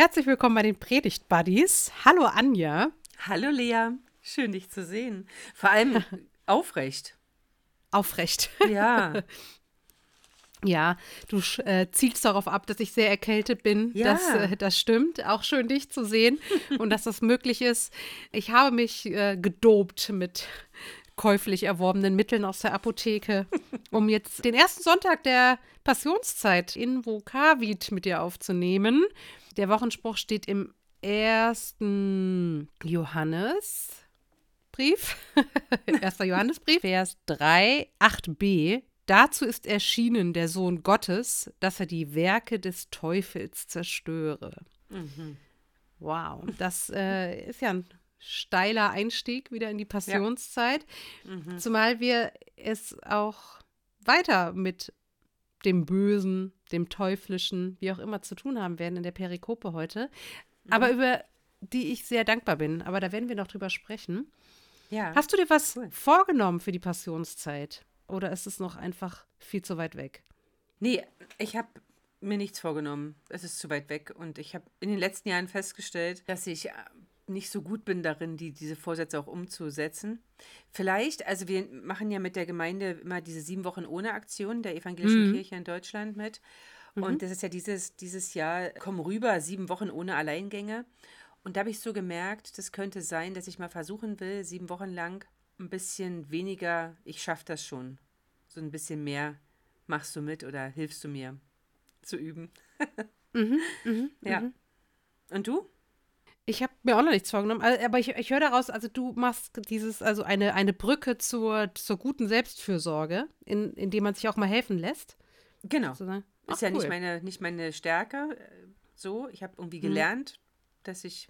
Herzlich willkommen bei den Predigt Buddies. Hallo Anja. Hallo Lea, schön dich zu sehen. Vor allem aufrecht. Aufrecht. Ja. Ja, du äh, zielst darauf ab, dass ich sehr erkältet bin. Ja. Das, äh, das stimmt. Auch schön, dich zu sehen und dass das möglich ist. Ich habe mich äh, gedopt mit käuflich erworbenen Mitteln aus der Apotheke, um jetzt den ersten Sonntag der Passionszeit in Vokavit mit dir aufzunehmen. Der Wochenspruch steht im ersten Johannesbrief, 1. Johannesbrief, Vers 3, 8b. Dazu ist erschienen der Sohn Gottes, dass er die Werke des Teufels zerstöre. Wow, das äh, ist ja ein steiler Einstieg wieder in die Passionszeit, zumal wir es auch weiter mit dem Bösen, dem Teuflischen, wie auch immer zu tun haben werden in der Perikope heute, aber über die ich sehr dankbar bin. Aber da werden wir noch drüber sprechen. Ja. Hast du dir was Cool. vorgenommen für die Passionszeit? Oder ist es noch einfach viel zu weit weg? Nee, ich habe mir nichts vorgenommen. Es ist zu weit weg. Und ich habe in den letzten Jahren festgestellt, dass ich äh, nicht so gut bin darin, die, diese Vorsätze auch umzusetzen. Vielleicht, also wir machen ja mit der Gemeinde immer diese sieben Wochen ohne Aktion der evangelischen Kirche in Deutschland mit. Und das ist ja dieses, dieses Jahr, komm rüber, sieben Wochen ohne Alleingänge. Und da habe ich so gemerkt, das könnte sein, dass ich mal versuchen will, sieben Wochen lang ein bisschen weniger, ich schaffe das schon. So ein bisschen mehr machst du mit oder hilfst du mir zu üben. ja. Und du? Ich habe mir auch noch nichts vorgenommen, aber ich, ich höre daraus, also du machst dieses, also eine, eine Brücke zur, zur guten Selbstfürsorge, in, indem man sich auch mal helfen lässt. Genau. Ach, Ist ja nicht cool. meine, nicht meine Stärke. äh, So, ich habe irgendwie gelernt, dass ich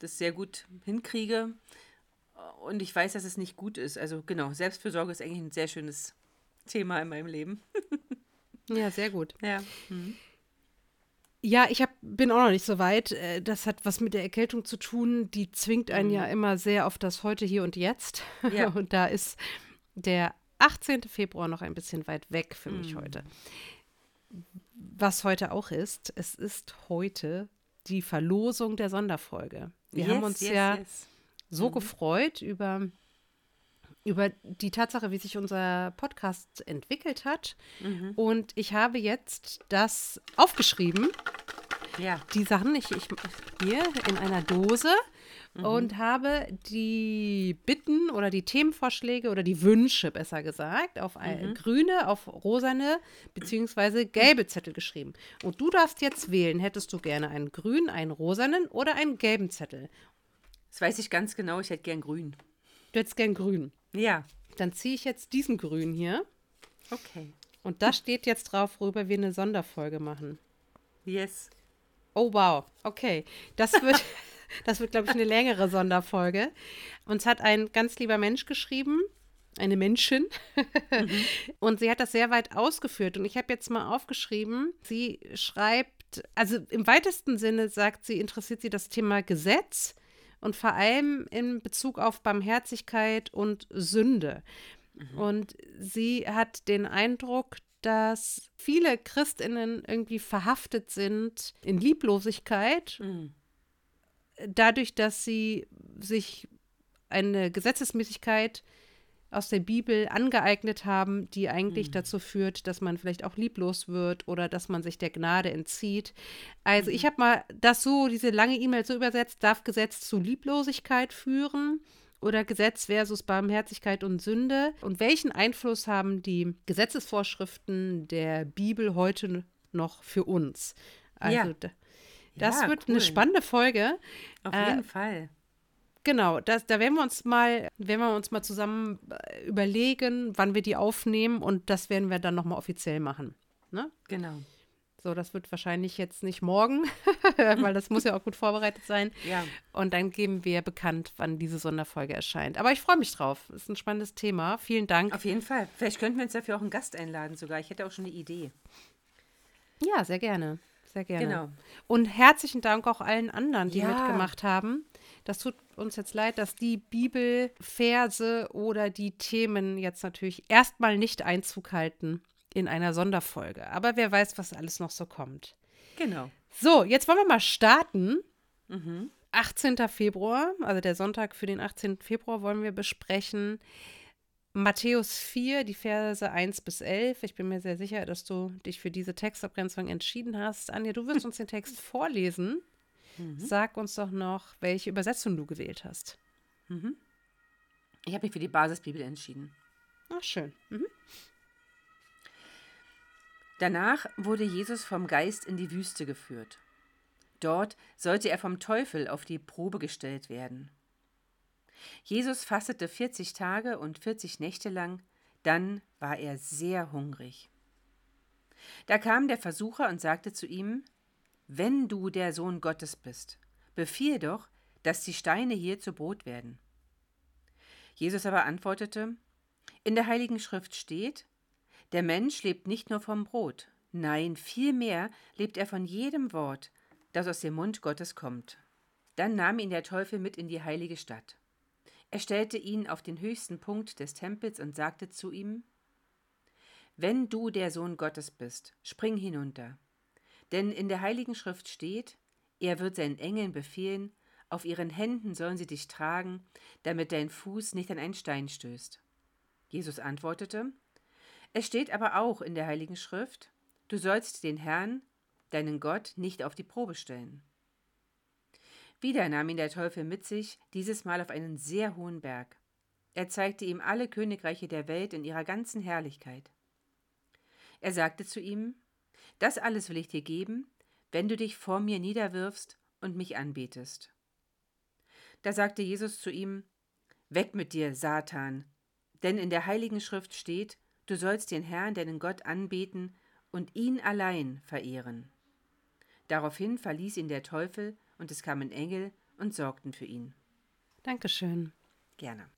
das sehr gut hinkriege. Und ich weiß, dass es nicht gut ist. Also genau, Selbstfürsorge ist eigentlich ein sehr schönes Thema in meinem Leben. Ja, sehr gut. Ja. Ja, ich hab, bin auch noch nicht so weit. Äh, Das hat was mit der Erkältung zu tun. Die zwingt einen ja immer sehr auf das Heute, Hier und Jetzt. Ja. Und da ist der 18. Februar noch ein bisschen weit weg für mich heute. Was heute auch ist, es ist heute die Verlosung der Sonderfolge. Wir haben Yes, uns yes, ja yes. so gefreut über, über die Tatsache, wie sich unser Podcast entwickelt hat. Und ich habe jetzt das aufgeschrieben Ja. die Sachen ich, ich hier in einer Dose und habe die Bitten oder die Themenvorschläge oder die Wünsche besser gesagt auf ein, grüne, auf rosane beziehungsweise gelbe Zettel geschrieben. Und du darfst jetzt wählen, hättest du gerne einen grünen, einen rosanen oder einen gelben Zettel. Das weiß ich ganz genau. Ich hätte gern grün. Du hättest gern grün. Ja. Dann ziehe ich jetzt diesen grün hier Okay. und da steht jetzt drauf, worüber wir eine Sonderfolge machen. Yes. Oh, wow. Okay. Das wird, das wird, glaube ich, eine längere Sonderfolge. Uns hat ein ganz lieber Mensch geschrieben, eine Menschin. Und sie hat das sehr weit ausgeführt. Und ich habe jetzt mal aufgeschrieben, sie schreibt, also im weitesten Sinne sagt sie, interessiert sie das Thema Gesetz und vor allem in Bezug auf Barmherzigkeit und Sünde. Und sie hat den Eindruck, dass viele Christinnen irgendwie verhaftet sind in Lieblosigkeit, dadurch, dass sie sich eine Gesetzesmäßigkeit aus der Bibel angeeignet haben, die eigentlich dazu führt, dass man vielleicht auch lieblos wird oder dass man sich der Gnade entzieht. Also ich habe mal das so, diese lange E-Mail so übersetzt, darf Gesetz zu Lieblosigkeit führen oder Gesetz versus Barmherzigkeit und Sünde? Und welchen Einfluss haben die Gesetzesvorschriften der Bibel heute noch für uns? Also Ja. da- das Ja, wird cool. eine spannende Folge. Auf Äh, jeden Fall. Genau, das, da werden wir uns mal, werden wir uns mal zusammen äh, überlegen, wann wir die aufnehmen und das werden wir dann nochmal offiziell machen. Ne? Genau. So, das wird wahrscheinlich jetzt nicht morgen, weil das muss ja auch gut vorbereitet sein. Ja. Und dann geben wir bekannt, wann diese Sonderfolge erscheint. Aber ich freue mich drauf. Ist ein spannendes Thema. Vielen Dank. Auf jeden Fall. Vielleicht könnten wir uns dafür auch einen Gast einladen sogar. Ich hätte auch schon eine Idee. Ja, sehr gerne. Sehr gerne. Genau. Und herzlichen Dank auch allen anderen, die Ja. mitgemacht haben. Das tut uns jetzt leid, dass die Bibelverse oder die Themen jetzt natürlich erstmal nicht Einzug halten in einer Sonderfolge. Aber wer weiß, was alles noch so kommt. Genau. So, jetzt wollen wir mal starten. Mhm. 18. Februar, also der Sonntag für den 18. Februar, wollen wir besprechen. Matthäus 4, die Verse 1 bis 11. Ich bin mir sehr sicher, dass du dich für diese Textabgrenzung entschieden hast. Anja, du wirst uns den Text vorlesen. Mhm. Sag uns doch noch, welche Übersetzung du gewählt hast. Mhm. Ich habe mich für die Basisbibel entschieden. Ach, schön. Mhm. Danach wurde Jesus vom Geist in die Wüste geführt. Dort sollte er vom Teufel auf die Probe gestellt werden. Jesus fastete 40 Tage und 40 Nächte lang, dann war er sehr hungrig. Da kam der Versucher und sagte zu ihm, Wenn du der Sohn Gottes bist, befiehl doch, dass die Steine hier zu Brot werden. Jesus aber antwortete, In der heiligen Schrift steht, der Mensch lebt nicht nur vom Brot, nein, vielmehr lebt er von jedem Wort, das aus dem Mund Gottes kommt. Dann nahm ihn der Teufel mit in die heilige Stadt. Er stellte ihn auf den höchsten Punkt des Tempels und sagte zu ihm Wenn du der Sohn Gottes bist, spring hinunter. Denn in der heiligen Schrift steht, er wird seinen Engeln befehlen, auf ihren Händen sollen sie dich tragen, damit dein Fuß nicht an einen Stein stößt. Jesus antwortete Es steht aber auch in der heiligen Schrift, du sollst den Herrn, deinen Gott, nicht auf die Probe stellen. Wieder nahm ihn der Teufel mit sich, dieses Mal auf einen sehr hohen Berg. Er zeigte ihm alle Königreiche der Welt in ihrer ganzen Herrlichkeit. Er sagte zu ihm, Das alles will ich dir geben, wenn du dich vor mir niederwirfst und mich anbetest. Da sagte Jesus zu ihm, Weg mit dir, Satan, denn in der heiligen Schrift steht, du sollst den Herrn, deinen Gott, anbeten und ihn allein verehren. Daraufhin verließ ihn der Teufel, und es kamen Engel und sorgten für ihn. Dankeschön. Gerne.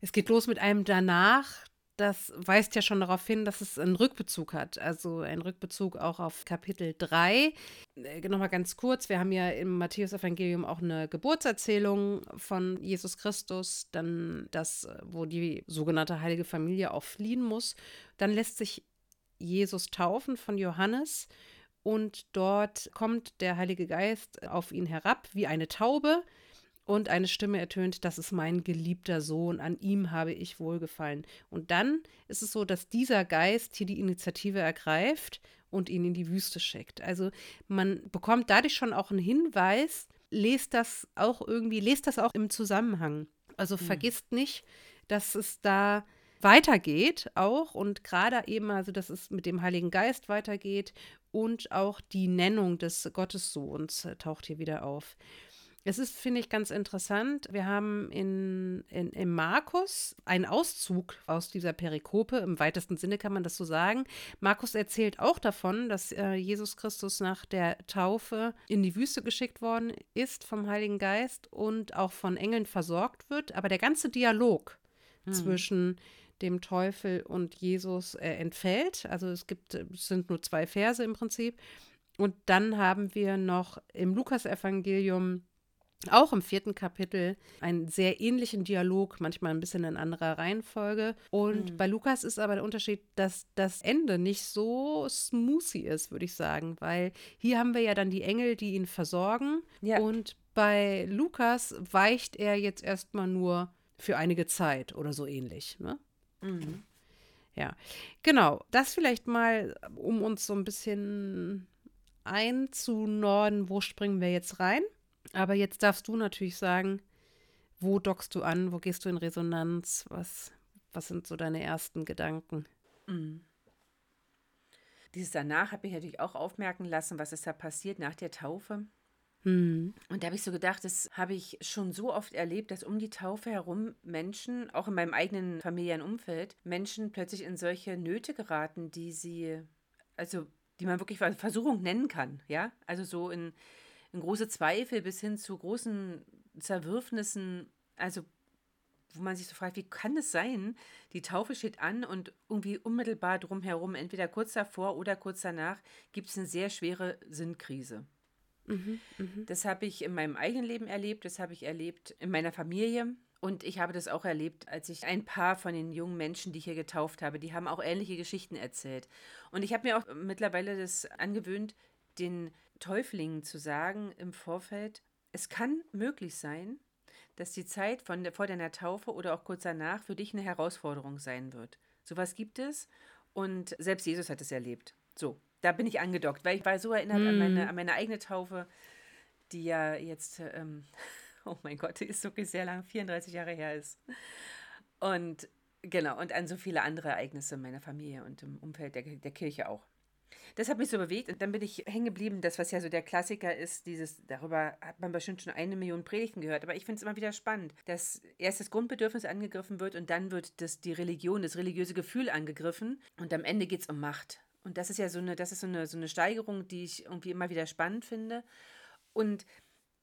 Es geht los mit einem danach. Das weist ja schon darauf hin, dass es einen Rückbezug hat. Also einen Rückbezug auch auf Kapitel 3. Äh, Nochmal ganz kurz: Wir haben ja im Matthäus-Evangelium auch eine Geburtserzählung von Jesus Christus, dann das, wo die sogenannte heilige Familie auch fliehen muss. Dann lässt sich Jesus taufen von Johannes und dort kommt der Heilige Geist auf ihn herab wie eine Taube und eine Stimme ertönt, das ist mein geliebter Sohn, an ihm habe ich wohlgefallen. Und dann ist es so, dass dieser Geist hier die Initiative ergreift und ihn in die Wüste schickt. Also man bekommt dadurch schon auch einen Hinweis, lest das auch irgendwie, lest das auch im Zusammenhang. Also mhm. vergisst nicht, dass es da weitergeht auch und gerade eben, also dass es mit dem Heiligen Geist weitergeht und auch die Nennung des Gottessohns äh, taucht hier wieder auf. Es ist, finde ich, ganz interessant. Wir haben in, in, in Markus einen Auszug aus dieser Perikope. Im weitesten Sinne kann man das so sagen. Markus erzählt auch davon, dass äh, Jesus Christus nach der Taufe in die Wüste geschickt worden ist vom Heiligen Geist und auch von Engeln versorgt wird. Aber der ganze Dialog hm. zwischen dem Teufel und Jesus äh, entfällt. Also es gibt, es sind nur zwei Verse im Prinzip. Und dann haben wir noch im Lukasevangelium auch im vierten Kapitel einen sehr ähnlichen Dialog, manchmal ein bisschen in anderer Reihenfolge. Und mhm. bei Lukas ist aber der Unterschied, dass das Ende nicht so smoothie ist, würde ich sagen, weil hier haben wir ja dann die Engel, die ihn versorgen. Ja. Und bei Lukas weicht er jetzt erstmal nur für einige Zeit oder so ähnlich. Ne? Mhm. Ja, genau. Das vielleicht mal, um uns so ein bisschen einzunorden, wo springen wir jetzt rein. Aber jetzt darfst du natürlich sagen, wo dockst du an, wo gehst du in Resonanz, was, was sind so deine ersten Gedanken? Mhm. Dieses danach habe ich natürlich auch aufmerken lassen, was ist da passiert nach der Taufe. Mhm. Und da habe ich so gedacht, das habe ich schon so oft erlebt, dass um die Taufe herum Menschen, auch in meinem eigenen familiären Umfeld, Menschen plötzlich in solche Nöte geraten, die sie, also die man wirklich Versuchung nennen kann, ja? Also so in, in große Zweifel bis hin zu großen Zerwürfnissen, also wo man sich so fragt, wie kann es sein? Die Taufe steht an und irgendwie unmittelbar drumherum, entweder kurz davor oder kurz danach, gibt es eine sehr schwere Sinnkrise. Mhm, mh. Das habe ich in meinem eigenen Leben erlebt, das habe ich erlebt in meiner Familie. Und ich habe das auch erlebt, als ich ein paar von den jungen Menschen, die ich hier getauft habe, die haben auch ähnliche Geschichten erzählt. Und ich habe mir auch mittlerweile das angewöhnt, den Täuflingen zu sagen im Vorfeld, es kann möglich sein, dass die Zeit von der, vor deiner Taufe oder auch kurz danach für dich eine Herausforderung sein wird. Sowas gibt es und selbst Jesus hat es erlebt. So, da bin ich angedockt, weil ich war so erinnert mm. an, meine, hm. an meine eigene Taufe, die ja jetzt, ähm, oh mein Gott, die ist wirklich sehr lang, 34 Jahre her ist. Und genau, und an so viele andere Ereignisse in meiner Familie und im Umfeld der, der Kirche auch. Das hat mich so bewegt und dann bin ich hängen geblieben, das, was ja so der Klassiker ist, dieses, darüber hat man bestimmt schon eine Million Predigten gehört, aber ich finde es immer wieder spannend, dass erst das Grundbedürfnis angegriffen wird und dann wird das, die Religion, das religiöse Gefühl angegriffen und am Ende geht es um Macht. Und das ist ja so eine, das ist so eine, so eine Steigerung, die ich irgendwie immer wieder spannend finde. Und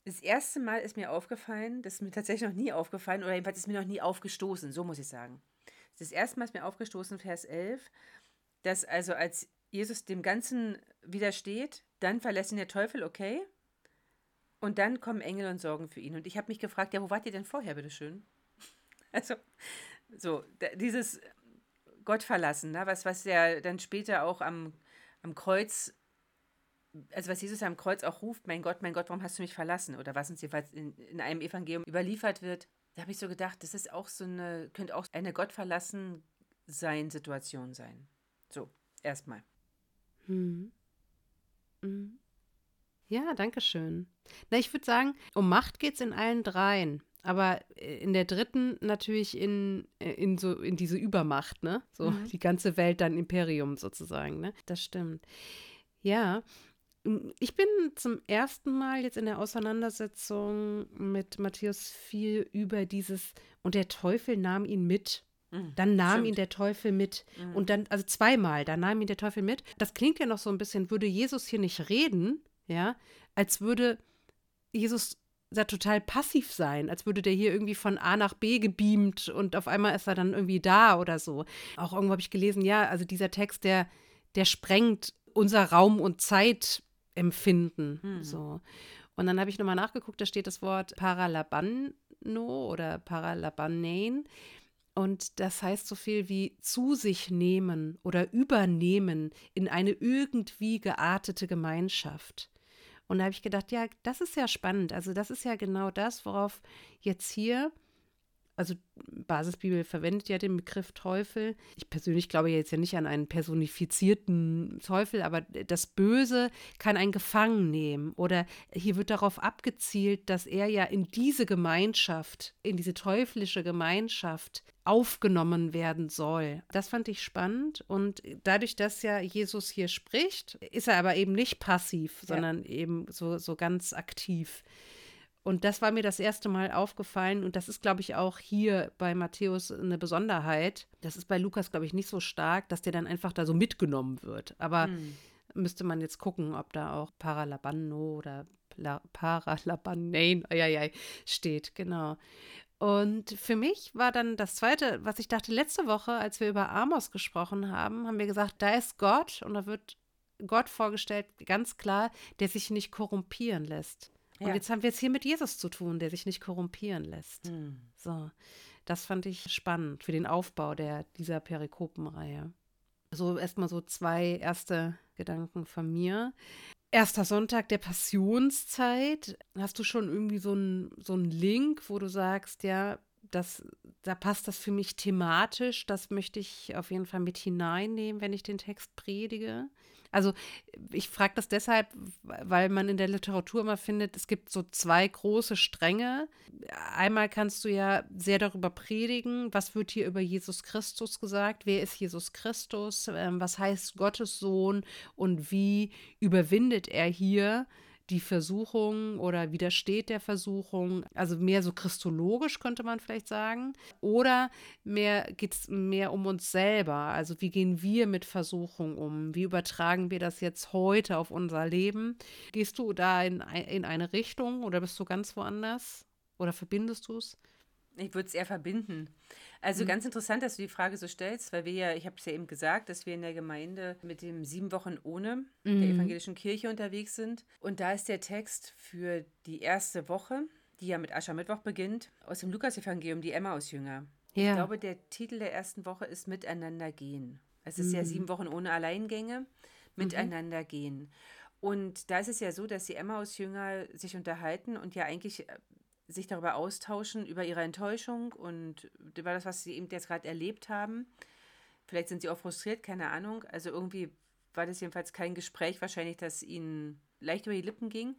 das erste Mal ist mir aufgefallen, das ist mir tatsächlich noch nie aufgefallen, oder jedenfalls ist mir noch nie aufgestoßen, so muss ich sagen. Das erste Mal ist mir aufgestoßen, Vers 11, dass also als Jesus dem Ganzen widersteht, dann verlässt ihn der Teufel, okay? Und dann kommen Engel und sorgen für ihn. Und ich habe mich gefragt, ja, wo wart ihr denn vorher, bitteschön? Also, so, dieses Gott verlassen, ne? was, was ja dann später auch am, am Kreuz, also was Jesus am Kreuz auch ruft, mein Gott, mein Gott, warum hast du mich verlassen? Oder was uns jedenfalls in, in einem Evangelium überliefert wird, da habe ich so gedacht, das ist auch so eine, könnte auch eine Gott verlassen sein Situation sein. So, erstmal. Hm. Hm. Ja, danke schön. Na, ich würde sagen, um Macht geht es in allen dreien. Aber äh, in der dritten natürlich in, äh, in, so, in diese Übermacht, ne? So mhm. die ganze Welt dann Imperium sozusagen, ne? Das stimmt. Ja, ich bin zum ersten Mal jetzt in der Auseinandersetzung mit Matthäus viel über dieses, und der Teufel nahm ihn mit. Mhm, dann nahm Stimmt. ihn der Teufel mit. Mhm. Und dann, also zweimal, da nahm ihn der Teufel mit. Das klingt ja noch so ein bisschen, würde Jesus hier nicht reden, ja, als würde Jesus da total passiv sein, als würde der hier irgendwie von A nach B gebeamt und auf einmal ist er dann irgendwie da oder so. Auch irgendwo habe ich gelesen, ja, also dieser Text, der, der sprengt unser Raum- und Zeitempfinden. Hm. So. Und dann habe ich nochmal nachgeguckt, da steht das Wort Paralabanno oder Paralabanein. Und das heißt so viel wie zu sich nehmen oder übernehmen in eine irgendwie geartete Gemeinschaft. Und da habe ich gedacht, ja, das ist ja spannend. Also das ist ja genau das, worauf jetzt hier also Basisbibel verwendet ja den Begriff Teufel. Ich persönlich glaube jetzt ja nicht an einen personifizierten Teufel, aber das Böse kann einen gefangen nehmen. Oder hier wird darauf abgezielt, dass er ja in diese Gemeinschaft, in diese teuflische Gemeinschaft aufgenommen werden soll. Das fand ich spannend. Und dadurch, dass ja Jesus hier spricht, ist er aber eben nicht passiv, ja. sondern eben so, so ganz aktiv. Und das war mir das erste Mal aufgefallen und das ist, glaube ich, auch hier bei Matthäus eine Besonderheit. Das ist bei Lukas, glaube ich, nicht so stark, dass der dann einfach da so mitgenommen wird. Aber hm. müsste man jetzt gucken, ob da auch Paralabanno oder Paralabanein steht, genau. Und für mich war dann das Zweite, was ich dachte, letzte Woche, als wir über Amos gesprochen haben, haben wir gesagt, da ist Gott und da wird Gott vorgestellt, ganz klar, der sich nicht korrumpieren lässt. Und ja. jetzt haben wir es hier mit Jesus zu tun, der sich nicht korrumpieren lässt. Mhm. So, das fand ich spannend für den Aufbau der, dieser Perikopenreihe. So erstmal so zwei erste Gedanken von mir. Erster Sonntag der Passionszeit. Hast du schon irgendwie so einen so Link, wo du sagst, ja, das, da passt das für mich thematisch. Das möchte ich auf jeden Fall mit hineinnehmen, wenn ich den Text predige. Also ich frage das deshalb, weil man in der Literatur immer findet, es gibt so zwei große Stränge. Einmal kannst du ja sehr darüber predigen, was wird hier über Jesus Christus gesagt, wer ist Jesus Christus, ähm, was heißt Gottes Sohn? Und wie überwindet er hier die Versuchung oder widersteht der Versuchung. Also mehr so christologisch könnte man vielleicht sagen. Oder mehr geht es mehr um uns selber. Also wie gehen wir mit Versuchung um? Wie übertragen wir das jetzt heute auf unser Leben? Gehst du da in, in eine Richtung oder bist du ganz woanders? Oder verbindest du es? Ich würde es eher verbinden. Also mhm. ganz interessant, dass du die Frage so stellst, weil wir ja, ich habe es ja eben gesagt, dass wir in der Gemeinde mit dem Sieben Wochen ohne mhm. der evangelischen Kirche unterwegs sind. Und da ist der Text für die erste Woche, die ja mit Aschermittwoch beginnt, aus dem Lukas-Evangelium, die Emmaus-Jünger. Ja. Ich glaube, der Titel der ersten Woche ist Miteinander gehen. Es ist mhm. ja sieben Wochen ohne Alleingänge, mhm. miteinander gehen. Und da ist es ja so, dass die Emmaus-Jünger sich unterhalten und ja eigentlich äh, sich darüber austauschen, über ihre Enttäuschung und über das, was sie eben jetzt gerade erlebt haben. Vielleicht sind sie auch frustriert, keine Ahnung. Also irgendwie war das jedenfalls kein Gespräch, wahrscheinlich, das ihnen leicht über die Lippen ging.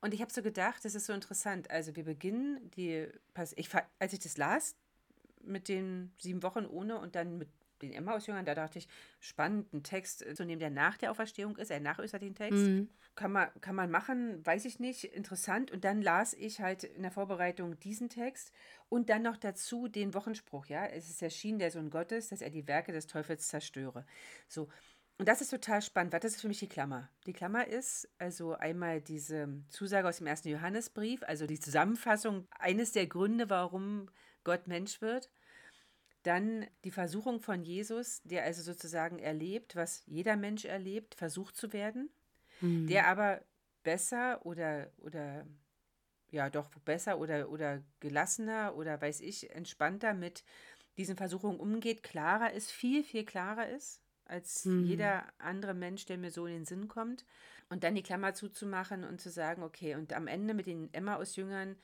Und ich habe so gedacht, das ist so interessant. Also wir beginnen die, ich, als ich das las, mit den sieben Wochen ohne und dann mit den Emmaus-Jüngern, da dachte ich, spannend, ein Text zu nehmen, der nach der Auferstehung ist, ein nachösterlichen Text. Mhm. Kann, man, kann man machen, weiß ich nicht, interessant. Und dann las ich halt in der Vorbereitung diesen Text und dann noch dazu den Wochenspruch, ja. Es ist erschienen der Sohn Gottes, dass er die Werke des Teufels zerstöre. So. Und das ist total spannend, weil das ist für mich die Klammer. Die Klammer ist also einmal diese Zusage aus dem ersten Johannesbrief, also die Zusammenfassung eines der Gründe, warum Gott Mensch wird. Dann die Versuchung von Jesus, der also sozusagen erlebt, was jeder Mensch erlebt, versucht zu werden, mhm. der aber besser oder, oder ja doch besser oder, oder gelassener oder weiß ich, entspannter mit diesen Versuchungen umgeht, klarer ist, viel, viel klarer ist als mhm. jeder andere Mensch, der mir so in den Sinn kommt. Und dann die Klammer zuzumachen und zu sagen, okay, und am Ende mit den Emmaus-Jüngern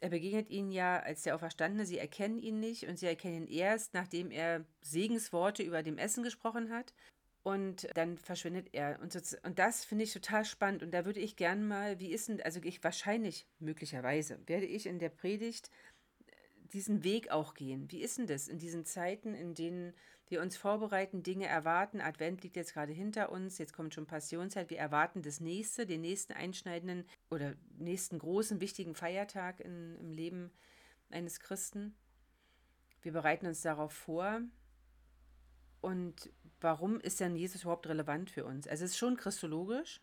er begegnet ihnen ja als der Auferstandene, sie erkennen ihn nicht und sie erkennen ihn erst, nachdem er Segensworte über dem Essen gesprochen hat. Und dann verschwindet er. Und, so, und das finde ich total spannend. Und da würde ich gern mal, wie ist denn, also ich wahrscheinlich, möglicherweise, werde ich in der Predigt diesen Weg auch gehen. Wie ist denn das in diesen Zeiten, in denen wir uns vorbereiten, Dinge erwarten? Advent liegt jetzt gerade hinter uns, jetzt kommt schon Passionszeit. Wir erwarten das nächste, den nächsten einschneidenden oder nächsten großen, wichtigen Feiertag in, im Leben eines Christen. Wir bereiten uns darauf vor. Und warum ist denn Jesus überhaupt relevant für uns? Also es ist schon christologisch,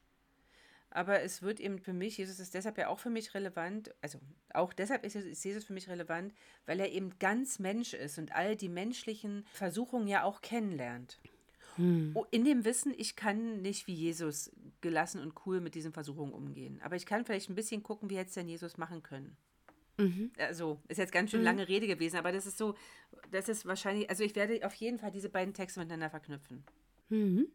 aber es wird eben für mich, Jesus ist deshalb ja auch für mich relevant, also auch deshalb ist Jesus für mich relevant, weil er eben ganz Mensch ist und all die menschlichen Versuchungen ja auch kennenlernt. Hm. Oh, in dem Wissen, ich kann nicht wie Jesus gelassen und cool mit diesen Versuchungen umgehen. Aber ich kann vielleicht ein bisschen gucken, wie hätte es denn Jesus machen können. Mhm. Also, ist jetzt ganz schön mhm. lange Rede gewesen, aber das ist so, das ist wahrscheinlich, also ich werde auf jeden Fall diese beiden Texte miteinander verknüpfen. Mhm.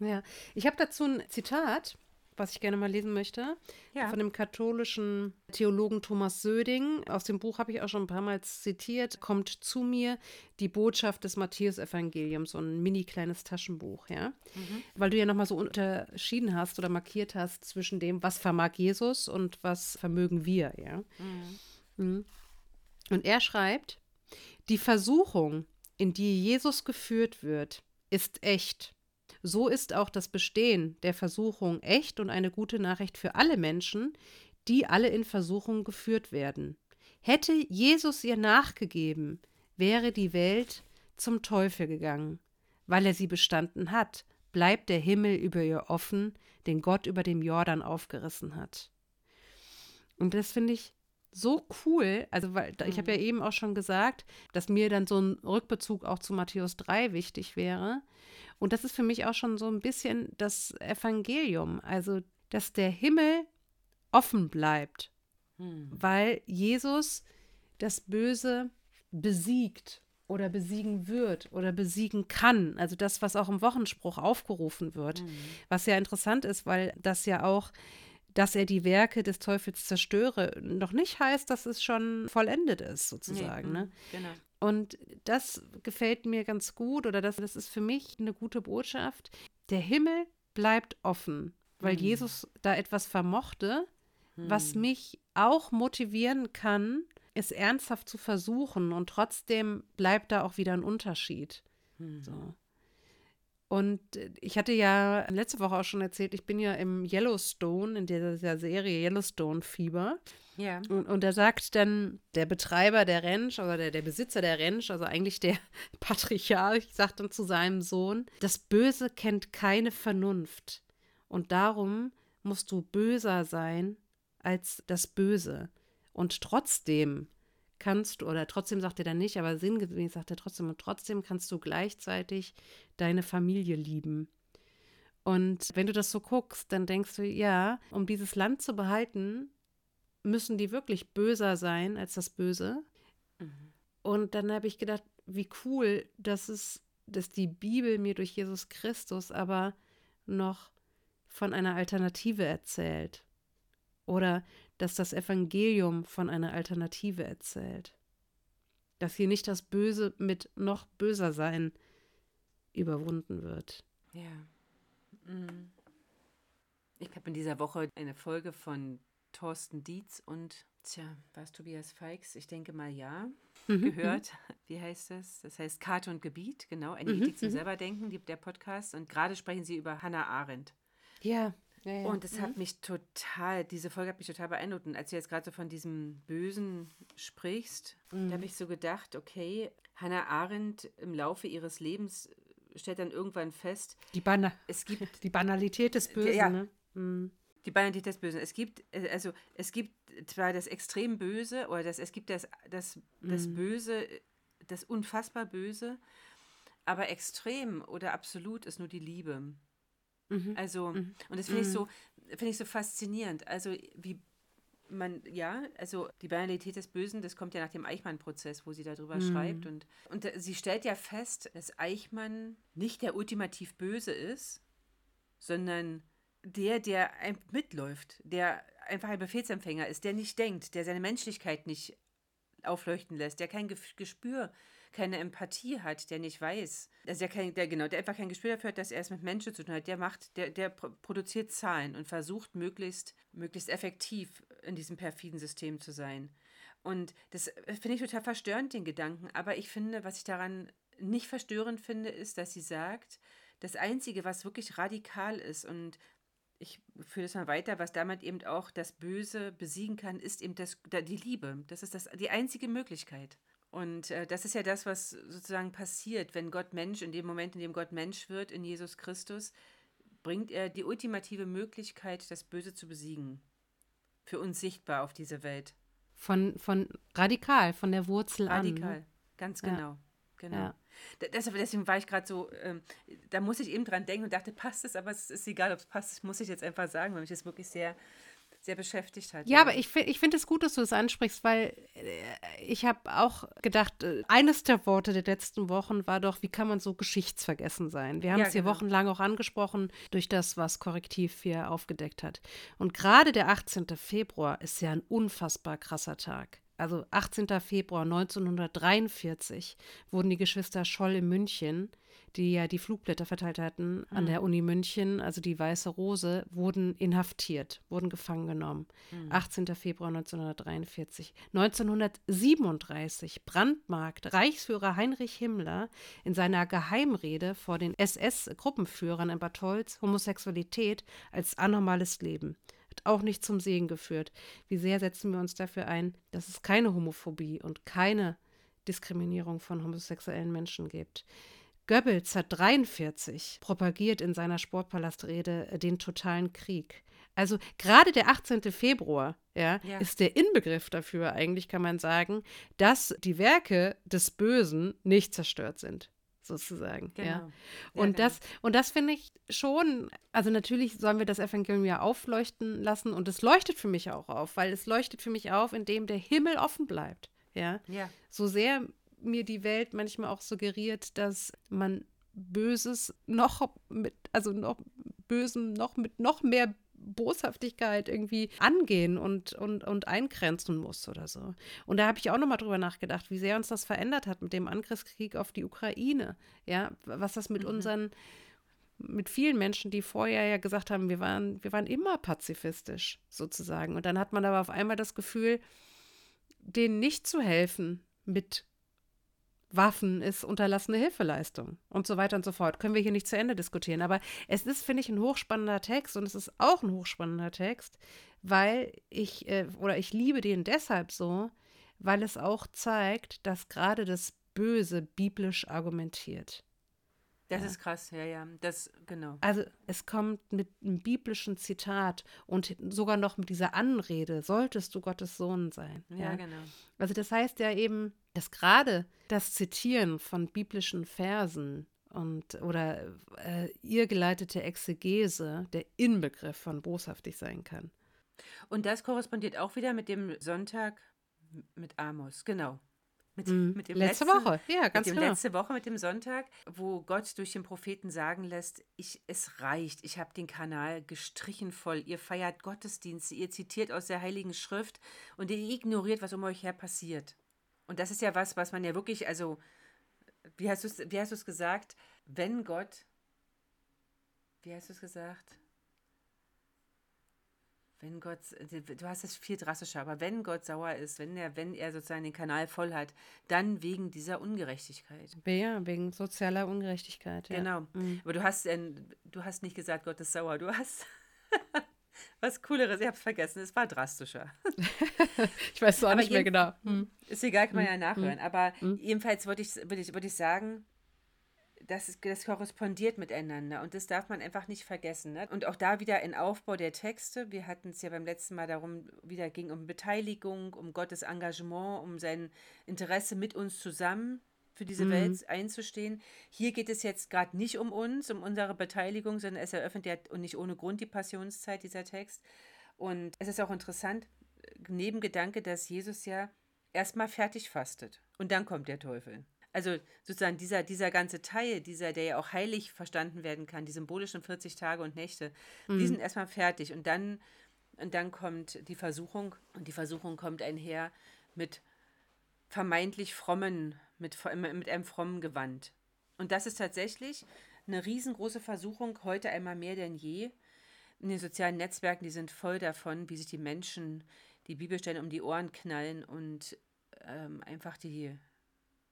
Ja, ich habe dazu ein Zitat was ich gerne mal lesen möchte. Ja. Von dem katholischen Theologen Thomas Söding. Aus dem Buch habe ich auch schon ein paar Mal zitiert. Kommt zu mir die Botschaft des Matthäus-Evangeliums, so ein mini kleines Taschenbuch, ja. Mhm. Weil du ja nochmal so unterschieden hast oder markiert hast zwischen dem, was vermag Jesus und was vermögen wir, ja. Mhm. Mhm. Und er schreibt, die Versuchung, in die Jesus geführt wird, ist echt so ist auch das Bestehen der Versuchung echt und eine gute Nachricht für alle Menschen, die alle in Versuchung geführt werden. Hätte Jesus ihr nachgegeben, wäre die Welt zum Teufel gegangen. Weil er sie bestanden hat, bleibt der Himmel über ihr offen, den Gott über dem Jordan aufgerissen hat. Und das finde ich so cool, also weil ich habe ja mhm. eben auch schon gesagt, dass mir dann so ein Rückbezug auch zu Matthäus 3 wichtig wäre. Und das ist für mich auch schon so ein bisschen das Evangelium, also dass der Himmel offen bleibt, hm. weil Jesus das Böse besiegt oder besiegen wird oder besiegen kann. Also das, was auch im Wochenspruch aufgerufen wird. Mhm. Was ja interessant ist, weil das ja auch, dass er die Werke des Teufels zerstöre, noch nicht heißt, dass es schon vollendet ist, sozusagen. Nee, ne? Genau. Und das gefällt mir ganz gut oder das, das ist für mich eine gute Botschaft. Der Himmel bleibt offen, weil hm. Jesus da etwas vermochte, hm. was mich auch motivieren kann, es ernsthaft zu versuchen und trotzdem bleibt da auch wieder ein Unterschied. Hm. So. Und ich hatte ja letzte Woche auch schon erzählt, ich bin ja im Yellowstone, in dieser Serie Yellowstone Fieber. Ja. Und, und da sagt dann der Betreiber der Ranch oder der, der Besitzer der Ranch, also eigentlich der Patriarch, sagt dann zu seinem Sohn, das Böse kennt keine Vernunft. Und darum musst du böser sein als das Böse. Und trotzdem kannst du, oder trotzdem sagt er dann nicht, aber sinngemäß sagt er trotzdem, und trotzdem kannst du gleichzeitig deine Familie lieben. Und wenn du das so guckst, dann denkst du, ja, um dieses Land zu behalten, müssen die wirklich böser sein als das Böse. Mhm. Und dann habe ich gedacht, wie cool, dass es, dass die Bibel mir durch Jesus Christus aber noch von einer Alternative erzählt. Oder dass das Evangelium von einer Alternative erzählt. Dass hier nicht das Böse mit noch böser sein überwunden wird. Ja. Mhm. Ich habe in dieser Woche eine Folge von Thorsten Dietz und, tja, war es Tobias Feix? Ich denke mal ja, mhm, gehört. Mhm. Wie heißt das? Das heißt Karte und Gebiet, genau, eine mhm, Ethik zum mhm. selberdenken, der Podcast. Und gerade sprechen sie über Hannah Arendt. Ja. Ja, ja. Und es hat mhm. mich total, diese Folge hat mich total beeindruckt. Und als du jetzt gerade so von diesem Bösen sprichst, mhm. da habe ich so gedacht, okay, Hannah Arendt im Laufe ihres Lebens stellt dann irgendwann fest, die, Bana es gibt, die Banalität des Bösen. Ja, ne? mhm. Die Banalität des Bösen. Es gibt, äh, also es gibt zwar das extrem Böse oder das, es gibt das, das, das mhm. Böse, das unfassbar Böse, aber extrem oder absolut ist nur die Liebe. Mhm. Also, mhm. und das finde ich so, mhm. finde ich so faszinierend. Also, wie man, ja, also die Banalität des Bösen, das kommt ja nach dem Eichmann-Prozess, wo sie darüber mhm. schreibt. Und, und sie stellt ja fest, dass Eichmann nicht der ultimativ Böse ist, sondern der, der mitläuft, der einfach ein Befehlsempfänger ist, der nicht denkt, der seine Menschlichkeit nicht aufleuchten lässt, der kein Gespür, keine Empathie hat, der nicht weiß, also der, kein, der genau, der einfach kein Gespür dafür hat, dass er es mit Menschen zu tun hat, der macht, der, der produziert Zahlen und versucht möglichst, möglichst effektiv in diesem perfiden System zu sein. Und das äh, finde ich total verstörend, den Gedanken. Aber ich finde, was ich daran nicht verstörend finde, ist, dass sie sagt, das Einzige, was wirklich radikal ist und ich führe das mal weiter, was damit eben auch das Böse besiegen kann, ist eben das, die Liebe. Das ist das, die einzige Möglichkeit. Und äh, das ist ja das, was sozusagen passiert, wenn Gott Mensch, in dem Moment, in dem Gott Mensch wird, in Jesus Christus, bringt er die ultimative Möglichkeit, das Böse zu besiegen. Für uns sichtbar auf diese Welt. Von, von radikal, von der Wurzel radikal, an. Ne? Radikal, ganz genau. Ja. Genau. Ja. Deshalb, deswegen war ich gerade so, ähm, da muss ich eben dran denken und dachte, passt es, aber es ist egal, ob es passt, muss ich jetzt einfach sagen, weil mich das wirklich sehr, sehr beschäftigt hat. Ja, ja. aber ich, ich finde es gut, dass du es das ansprichst, weil äh, ich habe auch gedacht, äh, eines der Worte der letzten Wochen war doch, wie kann man so geschichtsvergessen sein? Wir haben ja, es hier genau. wochenlang auch angesprochen durch das, was Korrektiv hier aufgedeckt hat. Und gerade der 18. Februar ist ja ein unfassbar krasser Tag also 18. Februar 1943, wurden die Geschwister Scholl in München, die ja die Flugblätter verteilt hatten an mhm. der Uni München, also die Weiße Rose, wurden inhaftiert, wurden gefangen genommen. Mhm. 18. Februar 1943. 1937 brandmarkt Reichsführer Heinrich Himmler in seiner Geheimrede vor den SS-Gruppenführern in Bad Holz Homosexualität als anormales Leben auch nicht zum Segen geführt. Wie sehr setzen wir uns dafür ein, dass es keine Homophobie und keine Diskriminierung von homosexuellen Menschen gibt. Goebbels hat 43 propagiert in seiner Sportpalastrede äh, den totalen Krieg. Also gerade der 18. Februar ja, ja, ist der Inbegriff dafür, eigentlich kann man sagen, dass die Werke des Bösen nicht zerstört sind sozusagen. Genau. Ja. Und, ja, das, genau. und das finde ich schon, also natürlich sollen wir das Evangelium ja aufleuchten lassen und es leuchtet für mich auch auf, weil es leuchtet für mich auf, indem der Himmel offen bleibt. Ja. ja. So sehr mir die Welt manchmal auch suggeriert, dass man Böses noch mit, also noch Bösen noch mit noch mehr Boshaftigkeit irgendwie angehen und, und, und eingrenzen muss oder so. Und da habe ich auch nochmal drüber nachgedacht, wie sehr uns das verändert hat mit dem Angriffskrieg auf die Ukraine. Ja, was das mit mhm. unseren, mit vielen Menschen, die vorher ja gesagt haben, wir waren, wir waren immer pazifistisch sozusagen. Und dann hat man aber auf einmal das Gefühl, denen nicht zu helfen mit Waffen ist unterlassene Hilfeleistung und so weiter und so fort. Können wir hier nicht zu Ende diskutieren. Aber es ist, finde ich, ein hochspannender Text und es ist auch ein hochspannender Text, weil ich, äh, oder ich liebe den deshalb so, weil es auch zeigt, dass gerade das Böse biblisch argumentiert. Das ja. ist krass, ja, ja, das, genau. Also es kommt mit einem biblischen Zitat und sogar noch mit dieser Anrede, solltest du Gottes Sohn sein. Ja, ja. genau. Also das heißt ja eben, dass gerade das Zitieren von biblischen Versen und oder äh, irrgeleitete Exegese der Inbegriff von boshaftig sein kann. Und das korrespondiert auch wieder mit dem Sonntag mit Amos, genau. Mit, Mhm. mit dem Letzte letzten, Woche, ja, ganz mit dem genau. letzte Woche mit dem Sonntag, wo Gott durch den Propheten sagen lässt, ich, es reicht, ich habe den Kanal gestrichen voll. Ihr feiert Gottesdienste, ihr zitiert aus der Heiligen Schrift und ihr ignoriert, was um euch her passiert. Und das ist ja was, was man ja wirklich, also, wie hast du es gesagt? Wenn Gott, wie hast du es gesagt? Wenn Gott, du hast es viel drastischer, aber wenn Gott sauer ist, wenn er, wenn er sozusagen den Kanal voll hat, dann wegen dieser Ungerechtigkeit. Ja, wegen sozialer Ungerechtigkeit. Ja. Genau. Mhm. Aber du hast, äh, du hast nicht gesagt, Gott ist sauer. Du hast was Cooleres, ich hab's vergessen, es war drastischer. Ich weiß es auch Aber nicht mehr genau. Hm. Ist egal, kann man ja nachhören. Aber Mhm. jedenfalls würde ich, würde ich, würde ich sagen, das, das korrespondiert miteinander und das darf man einfach nicht vergessen. Ne? Und auch da wieder ein Aufbau der Texte. Wir hatten es ja beim letzten Mal darum, wieder ging um Beteiligung, um Gottes Engagement, um sein Interesse mit uns zusammen für diese Mhm. Welt einzustehen. Hier geht es jetzt gerade nicht um uns, um unsere Beteiligung, sondern es eröffnet ja und nicht ohne Grund die Passionszeit, dieser Text. Und es ist auch interessant, Nebengedanke, dass Jesus ja erstmal fertig fastet und dann kommt der Teufel. Also sozusagen dieser, dieser ganze Teil, dieser, der ja auch heilig verstanden werden kann, die symbolischen 40 Tage und Nächte, die sind erstmal fertig und dann, und dann kommt die Versuchung und die Versuchung kommt einher mit vermeintlich frommen, mit, mit einem frommen Gewand. Und das ist tatsächlich eine riesengroße Versuchung, heute einmal mehr denn je. In den sozialen Netzwerken, die sind voll davon, wie sich die Menschen die Bibelstellen um die Ohren knallen und ähm, einfach die,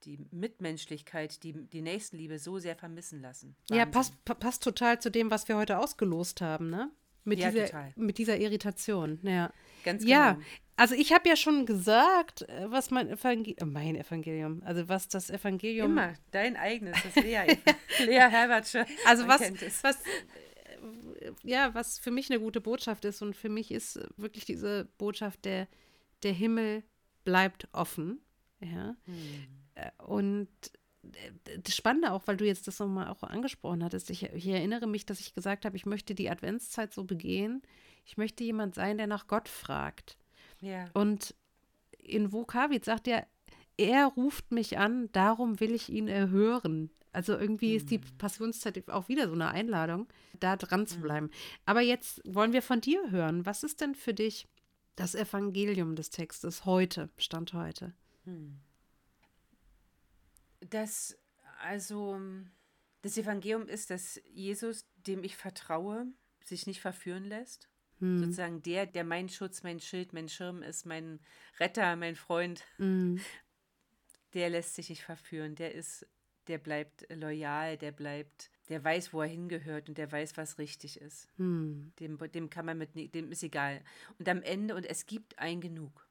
die Mitmenschlichkeit, die, die Nächstenliebe so sehr vermissen lassen. Ja, Wahnsinn. passt, pa- passt total zu dem, was wir heute ausgelost haben, ne? Mit, Ja, dieser, total. mit dieser Irritation. Ja, Ganz ja genau. also ich habe ja schon gesagt, äh, was mein Evangelium, mein Evangelium, also was das Evangelium Immer dein eigenes, das Lea, Lea Herbertsche. Also was, was, äh, ja, was für mich eine gute Botschaft ist und für mich ist äh, wirklich diese Botschaft, der, der Himmel bleibt offen. Ja. Äh, Und äh, das Spannende auch, weil du jetzt das nochmal auch angesprochen hattest, ich, ich erinnere mich, dass ich gesagt habe, ich möchte die Adventszeit so begehen. Ich möchte jemand sein, der nach Gott fragt. Ja. Und in Vokavit sagt er, er ruft mich an, darum will ich ihn erhören. Also irgendwie ist die Passionszeit auch wieder so eine Einladung, da dran zu bleiben. Aber jetzt wollen wir von dir hören. Was ist denn für dich das Evangelium des Textes heute, Stand heute? Das, also, das Evangelium ist, dass Jesus, dem ich vertraue, sich nicht verführen lässt. Hm. Sozusagen der, der mein Schutz, mein Schild, mein Schirm ist, mein Retter, mein Freund, Mm, der lässt sich nicht verführen. Der ist, der bleibt loyal, der bleibt, der weiß, wo er hingehört und der weiß, was richtig ist. hm, Dem, dem kann man mit, dem ist egal. Und am Ende, und es gibt ein Genug.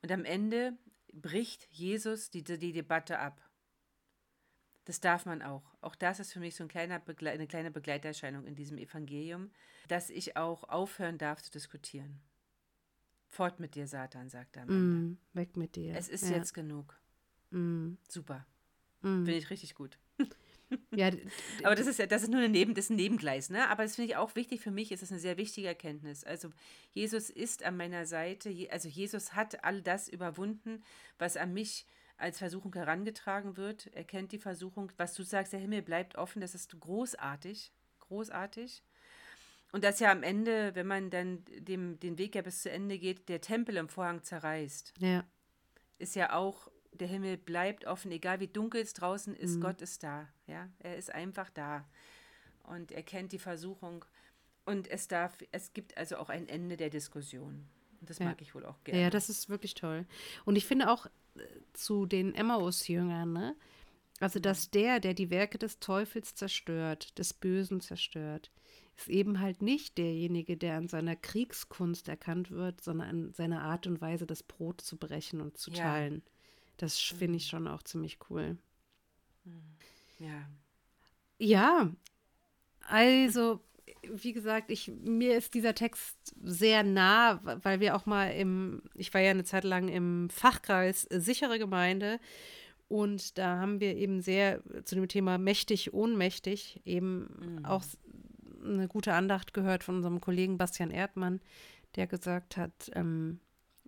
Und am Ende bricht Jesus die, die Debatte ab. Das darf man auch. Auch das ist für mich so ein kleiner Begle eine kleine Begleiterscheinung in diesem Evangelium, dass ich auch aufhören darf zu diskutieren. Fort mit dir, Satan, sagt er mm, weg mit dir. Es ist ja. jetzt genug. Mm, Super. mm. Finde ich richtig gut. Ja, Aber das ist ja, das ist nur eine Neben, das ein Nebengleis, ne? Aber das finde ich auch wichtig für mich, ist das eine sehr wichtige Erkenntnis. Also Jesus ist an meiner Seite, also Jesus hat all das überwunden, was an mich als Versuchung herangetragen wird. Er kennt die Versuchung, was du sagst, der Himmel bleibt offen, das ist großartig, großartig. Und dass ja am Ende, wenn man dann dem, den Weg ja bis zu Ende geht, der Tempel im Vorhang zerreißt ja. ist ja auch, der Himmel bleibt offen, egal wie dunkel es draußen ist, Gott ist da. Ja, er ist einfach da. Und er kennt die Versuchung. Und es darf, es gibt also auch ein Ende der Diskussion. Und das Ja. mag ich wohl auch gerne. Ja, das ist wirklich toll. Und ich finde auch zu den Emmaus-Jüngern, ne? Also, dass der, der die Werke des Teufels zerstört, des Bösen zerstört, ist eben halt nicht derjenige, der an seiner Kriegskunst erkannt wird, sondern an seiner Art und Weise, das Brot zu brechen und zu Ja. teilen. Das finde ich schon auch ziemlich cool. ja. Ja, also, wie gesagt, ich, mir ist dieser Text sehr nah, weil wir auch mal im, ich war ja eine Zeit lang im Fachkreis äh, sichere Gemeinde und da haben wir eben sehr zu dem Thema mächtig, ohnmächtig eben auch s- eine gute Andacht gehört von unserem Kollegen Bastian Erdmann, der gesagt hat, ähm,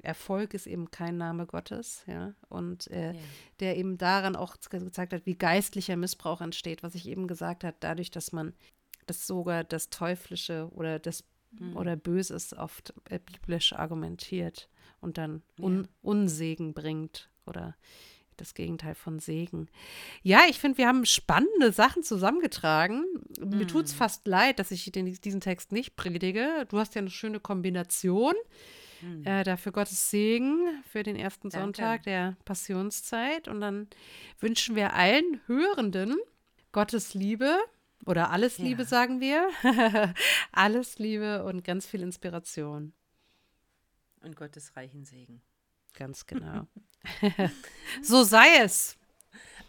Erfolg ist eben kein Name Gottes, ja. Und äh, Ja. der eben daran auch ge- gezeigt hat, wie geistlicher Missbrauch entsteht, was ich eben gesagt habe, dadurch, dass man das sogar das Teuflische oder das oder Böses oft äh, biblisch argumentiert und dann Un Unsegen bringt oder das Gegenteil von Segen. Ja, ich finde, wir haben spannende Sachen zusammengetragen. Mir tut es fast leid, dass ich den, diesen Text nicht predige. Du hast ja eine schöne Kombination. Äh, dafür Gottes Segen für den ersten Danke. Sonntag der Passionszeit. Und dann wünschen wir allen Hörenden Gottes Liebe oder alles Liebe, Ja. sagen wir. alles Liebe und ganz viel Inspiration. Und Gottes reichen Segen. Ganz genau. so sei es.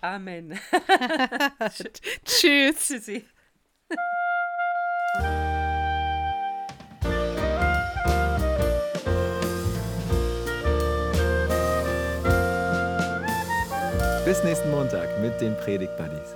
Amen. Tschüss. Tschüssi. Bis nächsten Montag mit den Predigt Buddies.